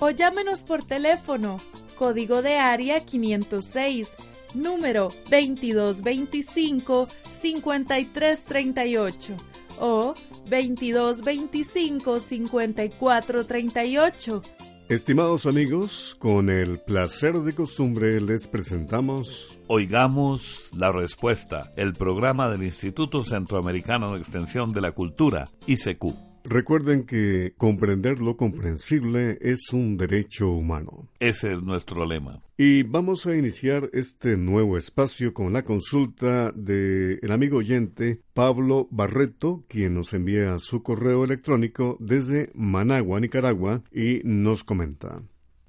O llámenos por teléfono, código de área 506, número 2225-5338 o 2225-5438. Estimados amigos, con el placer de costumbre les presentamos Oigamos la Respuesta, el programa del Instituto Centroamericano de Extensión de la Cultura, ICQ. Recuerden que comprender lo comprensible es un derecho humano. Ese es nuestro lema. Y vamos a iniciar este nuevo espacio con la consulta del el amigo oyente Pablo Barreto, quien nos envía su correo electrónico desde Managua, Nicaragua, y nos comenta.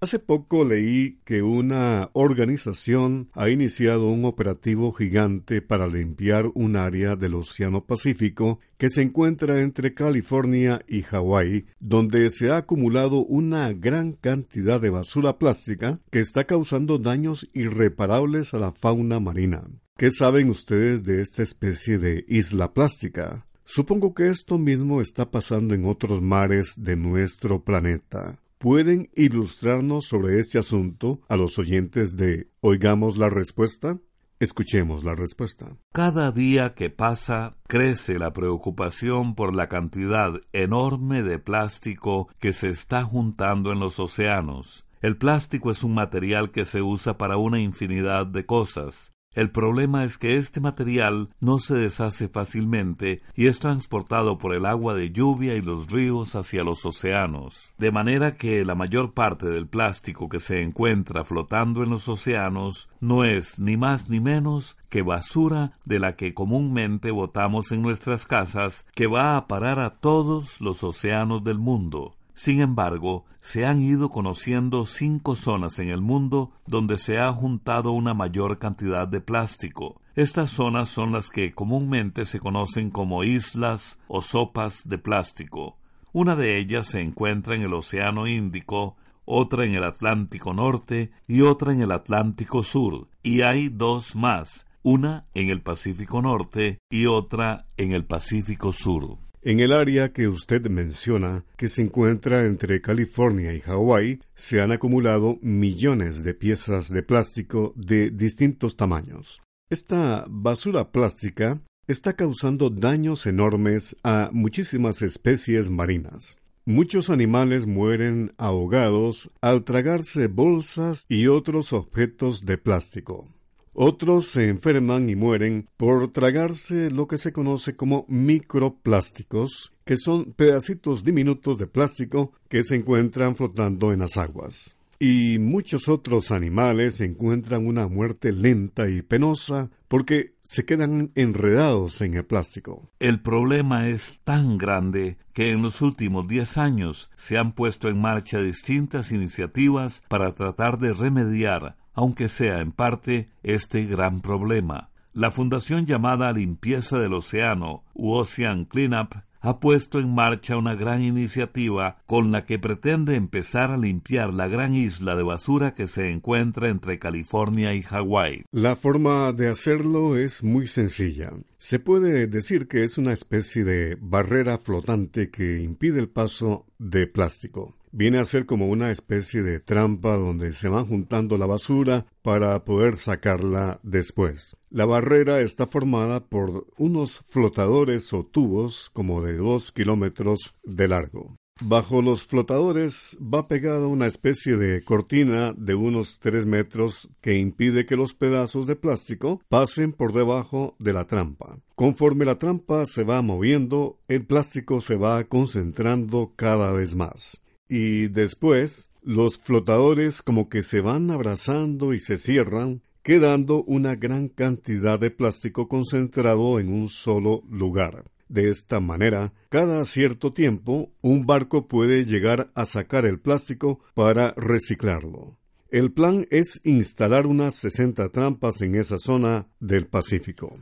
Hace poco leí que una organización ha iniciado un operativo gigante para limpiar un área del Océano Pacífico que se encuentra entre California y Hawái, donde se ha acumulado una gran cantidad de basura plástica que está causando daños irreparables a la fauna marina. ¿Qué saben ustedes de esta especie de isla plástica? Supongo que esto mismo está pasando en otros mares de nuestro planeta pueden ilustrarnos sobre este asunto a los oyentes de Oigamos la Respuesta? Escuchemos la respuesta. Cada día que pasa crece la preocupación por la cantidad enorme de plástico que se está juntando en los océanos. El plástico es un material que se usa para una infinidad de cosas, el problema es que este material no se deshace fácilmente y es transportado por el agua de lluvia y los ríos hacia los océanos, de manera que la mayor parte del plástico que se encuentra flotando en los océanos no es ni más ni menos que basura de la que comúnmente botamos en nuestras casas que va a parar a todos los océanos del mundo. Sin embargo, se han ido conociendo cinco zonas en el mundo donde se ha juntado una mayor cantidad de plástico. Estas zonas son las que comúnmente se conocen como islas o sopas de plástico. Una de ellas se encuentra en el Océano Índico, otra en el Atlántico Norte y otra en el Atlántico Sur, y hay dos más, una en el Pacífico Norte y otra en el Pacífico Sur. En el área que usted menciona, que se encuentra entre California y Hawái, se han acumulado millones de piezas de plástico de distintos tamaños. Esta basura plástica está causando daños enormes a muchísimas especies marinas. Muchos animales mueren ahogados al tragarse bolsas y otros objetos de plástico. Otros se enferman y mueren por tragarse lo que se conoce como microplásticos, que son pedacitos diminutos de plástico que se encuentran flotando en las aguas. Y muchos otros animales encuentran una muerte lenta y penosa porque se quedan enredados en el plástico. El problema es tan grande que en los últimos 10 años se han puesto en marcha distintas iniciativas para tratar de remediar, aunque sea en parte, este gran problema. La fundación llamada Limpieza del Océano, u Ocean Cleanup, ha puesto en marcha una gran iniciativa con la que pretende empezar a limpiar la gran isla de basura que se encuentra entre California y Hawái. La forma de hacerlo es muy sencilla. Se puede decir que es una especie de barrera flotante que impide el paso de plástico viene a ser como una especie de trampa donde se van juntando la basura para poder sacarla después. La barrera está formada por unos flotadores o tubos como de dos kilómetros de largo. Bajo los flotadores va pegada una especie de cortina de unos tres metros que impide que los pedazos de plástico pasen por debajo de la trampa. Conforme la trampa se va moviendo, el plástico se va concentrando cada vez más y después los flotadores como que se van abrazando y se cierran, quedando una gran cantidad de plástico concentrado en un solo lugar. De esta manera, cada cierto tiempo, un barco puede llegar a sacar el plástico para reciclarlo. El plan es instalar unas 60 trampas en esa zona del Pacífico.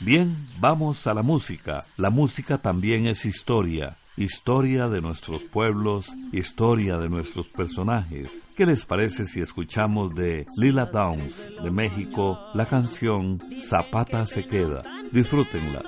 Bien, vamos a la música. La música también es historia historia de nuestros pueblos, historia de nuestros personajes. ¿Qué les parece si escuchamos de Lila Downs de México la canción Zapata se queda? Disfrútenla.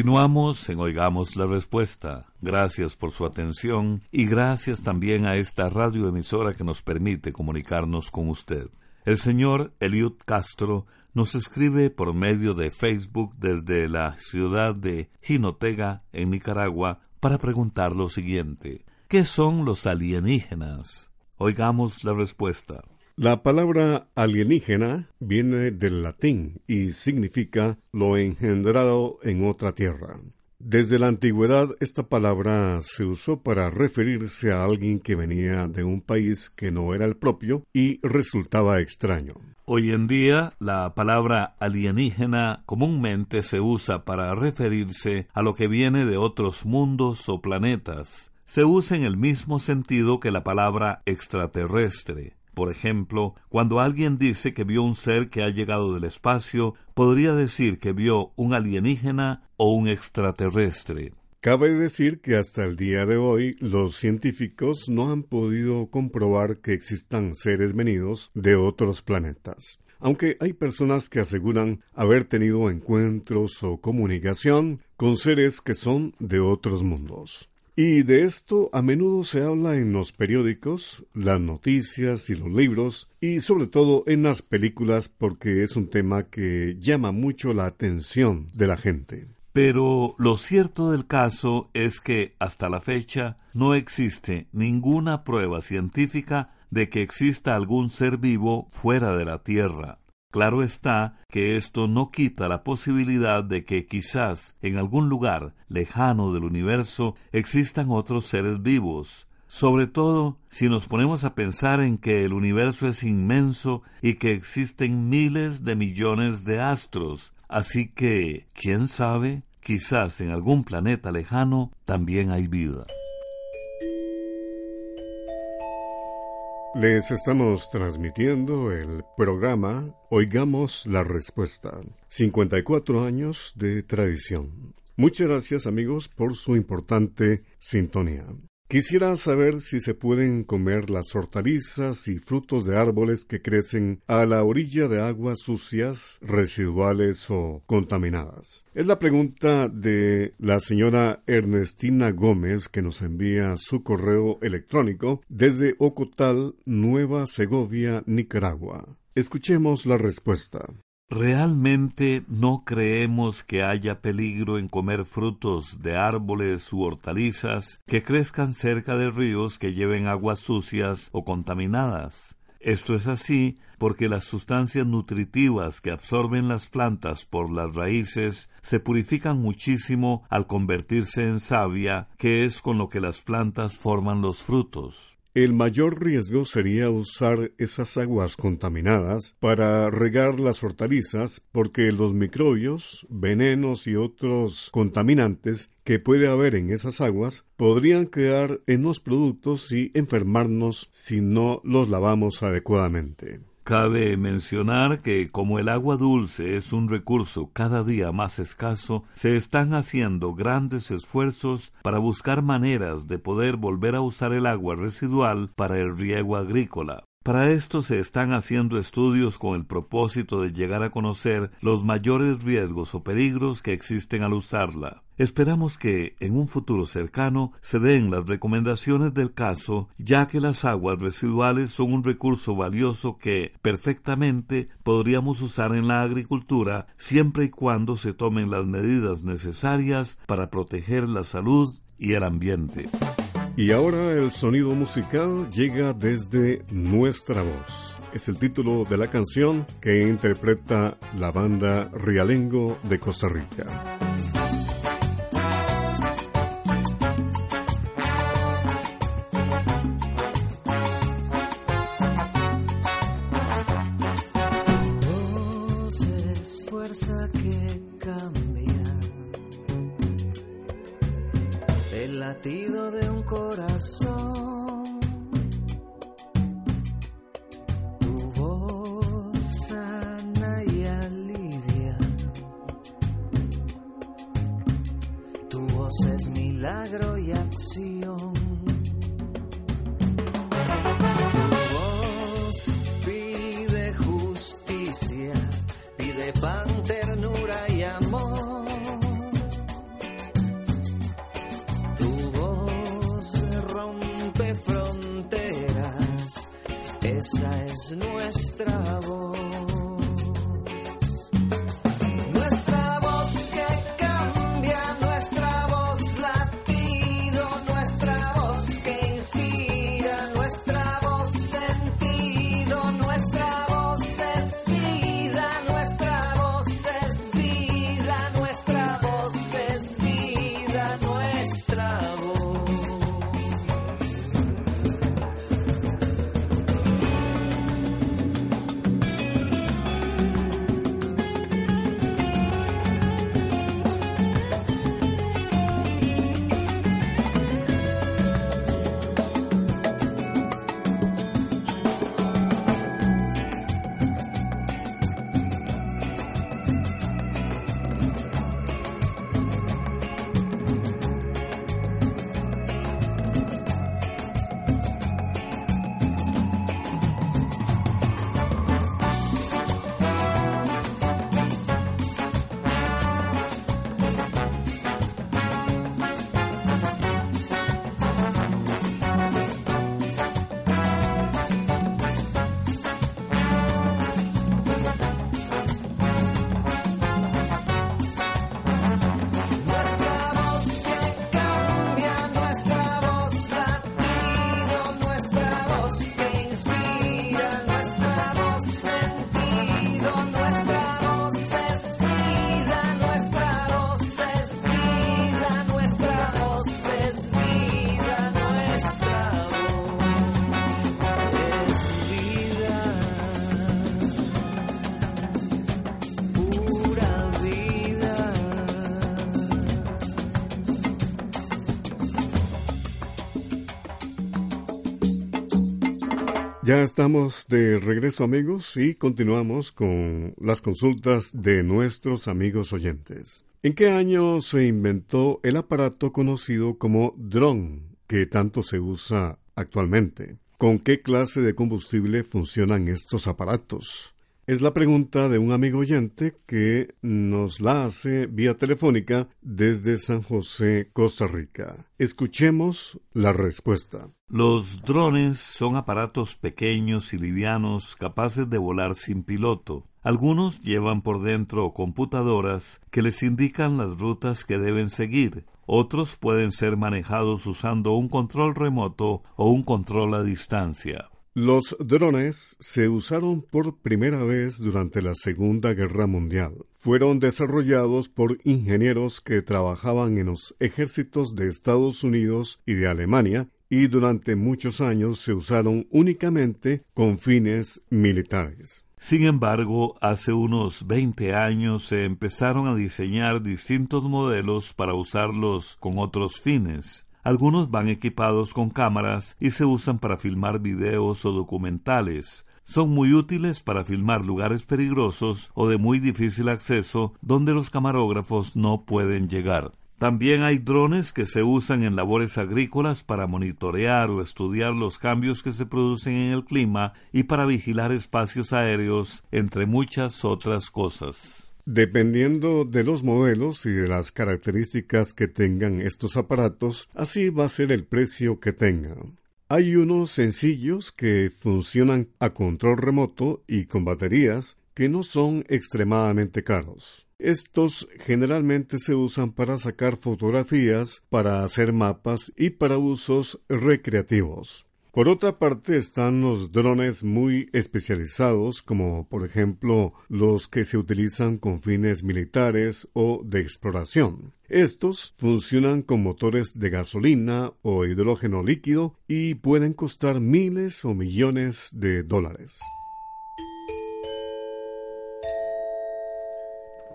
Continuamos en Oigamos la Respuesta. Gracias por su atención y gracias también a esta radioemisora que nos permite comunicarnos con usted. El señor Eliud Castro nos escribe por medio de Facebook desde la ciudad de Jinotega, en Nicaragua, para preguntar lo siguiente. ¿Qué son los alienígenas? Oigamos la respuesta. La palabra alienígena viene del latín y significa lo engendrado en otra tierra. Desde la antigüedad esta palabra se usó para referirse a alguien que venía de un país que no era el propio y resultaba extraño. Hoy en día, la palabra alienígena comúnmente se usa para referirse a lo que viene de otros mundos o planetas. Se usa en el mismo sentido que la palabra extraterrestre. Por ejemplo, cuando alguien dice que vio un ser que ha llegado del espacio, podría decir que vio un alienígena o un extraterrestre. Cabe decir que hasta el día de hoy los científicos no han podido comprobar que existan seres venidos de otros planetas. Aunque hay personas que aseguran haber tenido encuentros o comunicación con seres que son de otros mundos. Y de esto a menudo se habla en los periódicos, las noticias y los libros, y sobre todo en las películas porque es un tema que llama mucho la atención de la gente. Pero lo cierto del caso es que hasta la fecha no existe ninguna prueba científica de que exista algún ser vivo fuera de la Tierra. Claro está que esto no quita la posibilidad de que quizás en algún lugar lejano del universo existan otros seres vivos, sobre todo si nos ponemos a pensar en que el universo es inmenso y que existen miles de millones de astros, así que, quién sabe, quizás en algún planeta lejano también hay vida. Les estamos transmitiendo el programa Oigamos la Respuesta. 54 años de tradición. Muchas gracias amigos por su importante sintonía. Quisiera saber si se pueden comer las hortalizas y frutos de árboles que crecen a la orilla de aguas sucias, residuales o contaminadas. Es la pregunta de la señora Ernestina Gómez que nos envía su correo electrónico desde Ocotal, Nueva Segovia, Nicaragua. Escuchemos la respuesta. ¿Realmente no creemos que haya peligro en comer frutos de árboles u hortalizas que crezcan cerca de ríos que lleven aguas sucias o contaminadas? Esto es así porque las sustancias nutritivas que absorben las plantas por las raíces se purifican muchísimo al convertirse en savia, que es con lo que las plantas forman los frutos. El mayor riesgo sería usar esas aguas contaminadas para regar las hortalizas porque los microbios, venenos y otros contaminantes que puede haber en esas aguas podrían quedar en los productos y enfermarnos si no los lavamos adecuadamente. Cabe mencionar que como el agua dulce es un recurso cada día más escaso, se están haciendo grandes esfuerzos para buscar maneras de poder volver a usar el agua residual para el riego agrícola. Para esto se están haciendo estudios con el propósito de llegar a conocer los mayores riesgos o peligros que existen al usarla. Esperamos que en un futuro cercano se den las recomendaciones del caso, ya que las aguas residuales son un recurso valioso que perfectamente podríamos usar en la agricultura siempre y cuando se tomen las medidas necesarias para proteger la salud y el ambiente. Y ahora el sonido musical llega desde nuestra voz. Es el título de la canción que interpreta la banda Rialengo de Costa Rica. sepan ternura y amor. Tu voz rompe fronteras, esa es nuestra voz. Ya estamos de regreso amigos y continuamos con las consultas de nuestros amigos oyentes. ¿En qué año se inventó el aparato conocido como dron, que tanto se usa actualmente? ¿Con qué clase de combustible funcionan estos aparatos? Es la pregunta de un amigo oyente que nos la hace vía telefónica desde San José, Costa Rica. Escuchemos la respuesta. Los drones son aparatos pequeños y livianos capaces de volar sin piloto. Algunos llevan por dentro computadoras que les indican las rutas que deben seguir. Otros pueden ser manejados usando un control remoto o un control a distancia. Los drones se usaron por primera vez durante la Segunda Guerra Mundial. Fueron desarrollados por ingenieros que trabajaban en los ejércitos de Estados Unidos y de Alemania y durante muchos años se usaron únicamente con fines militares. Sin embargo, hace unos 20 años se empezaron a diseñar distintos modelos para usarlos con otros fines. Algunos van equipados con cámaras y se usan para filmar videos o documentales. Son muy útiles para filmar lugares peligrosos o de muy difícil acceso donde los camarógrafos no pueden llegar. También hay drones que se usan en labores agrícolas para monitorear o estudiar los cambios que se producen en el clima y para vigilar espacios aéreos, entre muchas otras cosas. Dependiendo de los modelos y de las características que tengan estos aparatos, así va a ser el precio que tengan. Hay unos sencillos que funcionan a control remoto y con baterías que no son extremadamente caros. Estos generalmente se usan para sacar fotografías, para hacer mapas y para usos recreativos. Por otra parte están los drones muy especializados, como por ejemplo los que se utilizan con fines militares o de exploración. Estos funcionan con motores de gasolina o hidrógeno líquido y pueden costar miles o millones de dólares.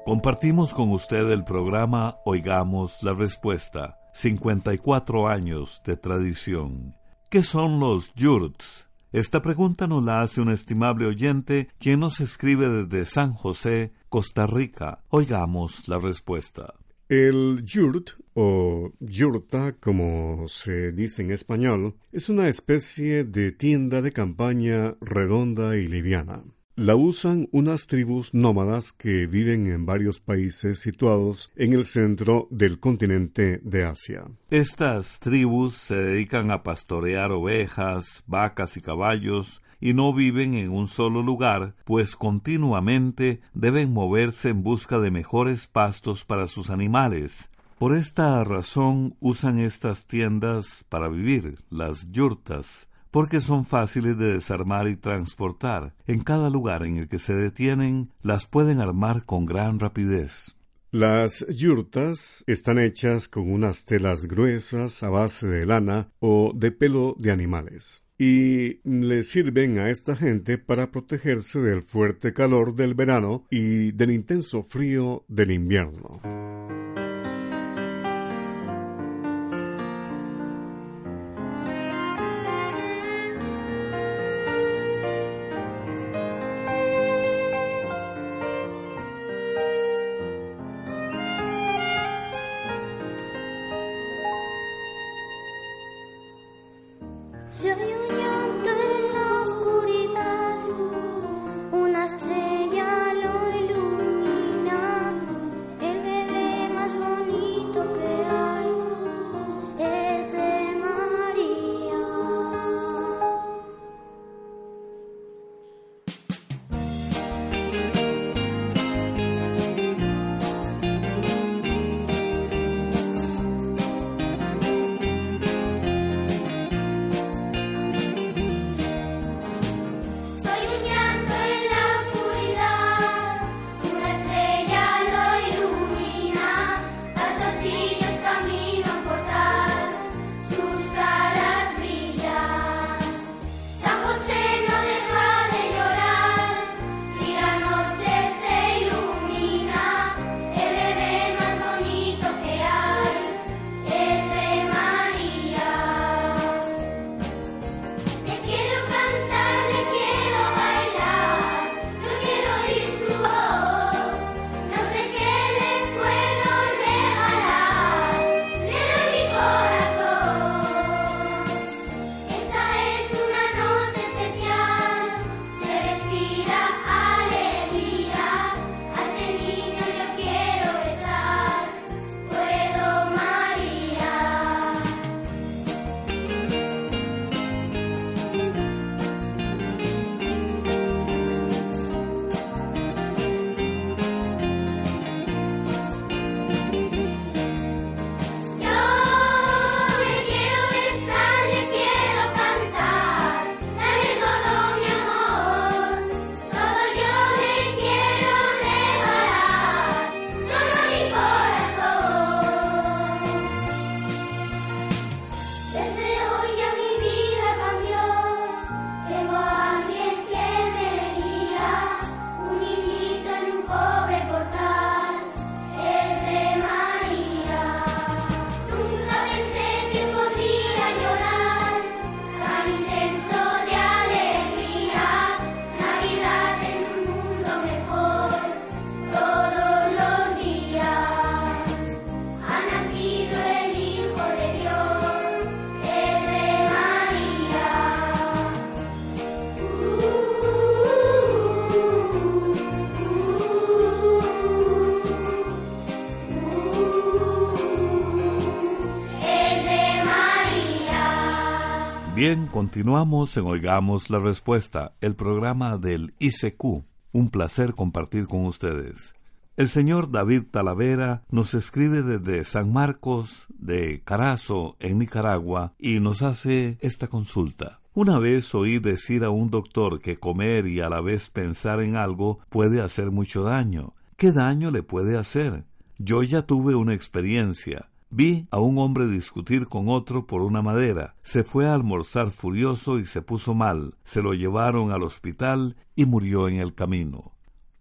Compartimos con usted el programa Oigamos la Respuesta, 54 años de tradición. ¿Qué son los yurts? Esta pregunta nos la hace un estimable oyente quien nos escribe desde San José, Costa Rica. Oigamos la respuesta. El yurt o yurta, como se dice en español, es una especie de tienda de campaña redonda y liviana. La usan unas tribus nómadas que viven en varios países situados en el centro del continente de Asia. Estas tribus se dedican a pastorear ovejas, vacas y caballos, y no viven en un solo lugar, pues continuamente deben moverse en busca de mejores pastos para sus animales. Por esta razón usan estas tiendas para vivir, las yurtas, porque son fáciles de desarmar y transportar. En cada lugar en el que se detienen, las pueden armar con gran rapidez. Las yurtas están hechas con unas telas gruesas a base de lana o de pelo de animales y le sirven a esta gente para protegerse del fuerte calor del verano y del intenso frío del invierno. Continuamos en Oigamos la Respuesta, el programa del ICQ. Un placer compartir con ustedes. El señor David Talavera nos escribe desde San Marcos de Carazo, en Nicaragua, y nos hace esta consulta. Una vez oí decir a un doctor que comer y a la vez pensar en algo puede hacer mucho daño. ¿Qué daño le puede hacer? Yo ya tuve una experiencia. Vi a un hombre discutir con otro por una madera. Se fue a almorzar furioso y se puso mal. Se lo llevaron al hospital y murió en el camino.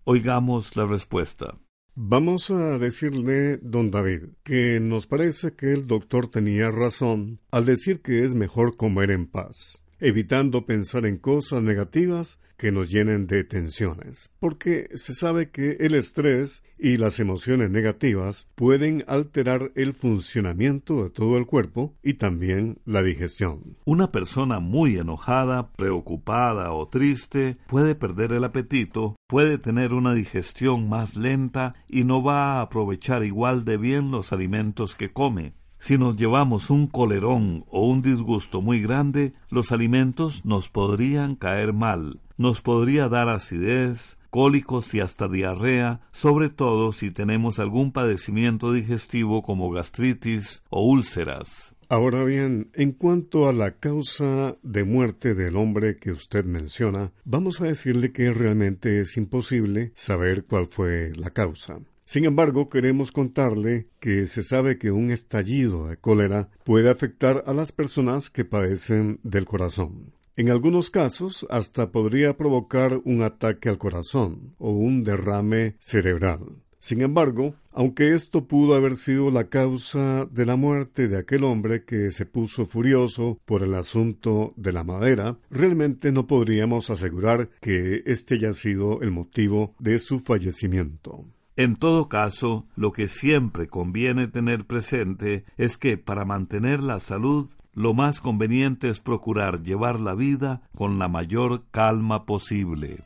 Oigamos la respuesta. Vamos a decirle, don David, que nos parece que el doctor tenía razón al decir que es mejor comer en paz. evitando pensar en cosas negativas que nos llenen de tensiones, porque se sabe que el estrés y las emociones negativas pueden alterar el funcionamiento de todo el cuerpo y también la digestión. Una persona muy enojada, preocupada o triste puede perder el apetito, puede tener una digestión más lenta y no va a aprovechar igual de bien los alimentos que come. Si nos llevamos un colerón o un disgusto muy grande, los alimentos nos podrían caer mal, nos podría dar acidez, cólicos y hasta diarrea, sobre todo si tenemos algún padecimiento digestivo como gastritis o úlceras. Ahora bien, en cuanto a la causa de muerte del hombre que usted menciona, vamos a decirle que realmente es imposible saber cuál fue la causa. Sin embargo, queremos contarle que se sabe que un estallido de cólera puede afectar a las personas que padecen del corazón. En algunos casos hasta podría provocar un ataque al corazón o un derrame cerebral. Sin embargo, aunque esto pudo haber sido la causa de la muerte de aquel hombre que se puso furioso por el asunto de la madera, realmente no podríamos asegurar que este haya sido el motivo de su fallecimiento. En todo caso, lo que siempre conviene tener presente es que para mantener la salud, lo más conveniente es procurar llevar la vida con la mayor calma posible.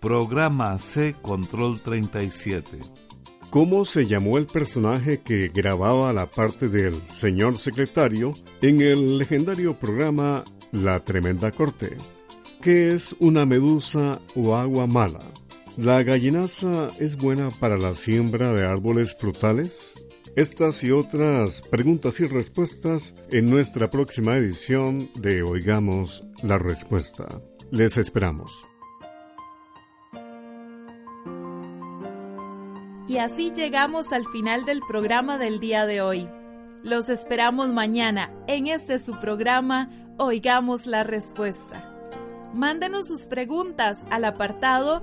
Programa C Control 37. ¿Cómo se llamó el personaje que grababa la parte del señor secretario en el legendario programa La Tremenda Corte? ¿Qué es una medusa o agua mala? ¿La gallinaza es buena para la siembra de árboles frutales? Estas y otras preguntas y respuestas en nuestra próxima edición de Oigamos la Respuesta. Les esperamos. Y así llegamos al final del programa del día de hoy. Los esperamos mañana en este su programa Oigamos la Respuesta. Mándenos sus preguntas al apartado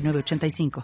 906985.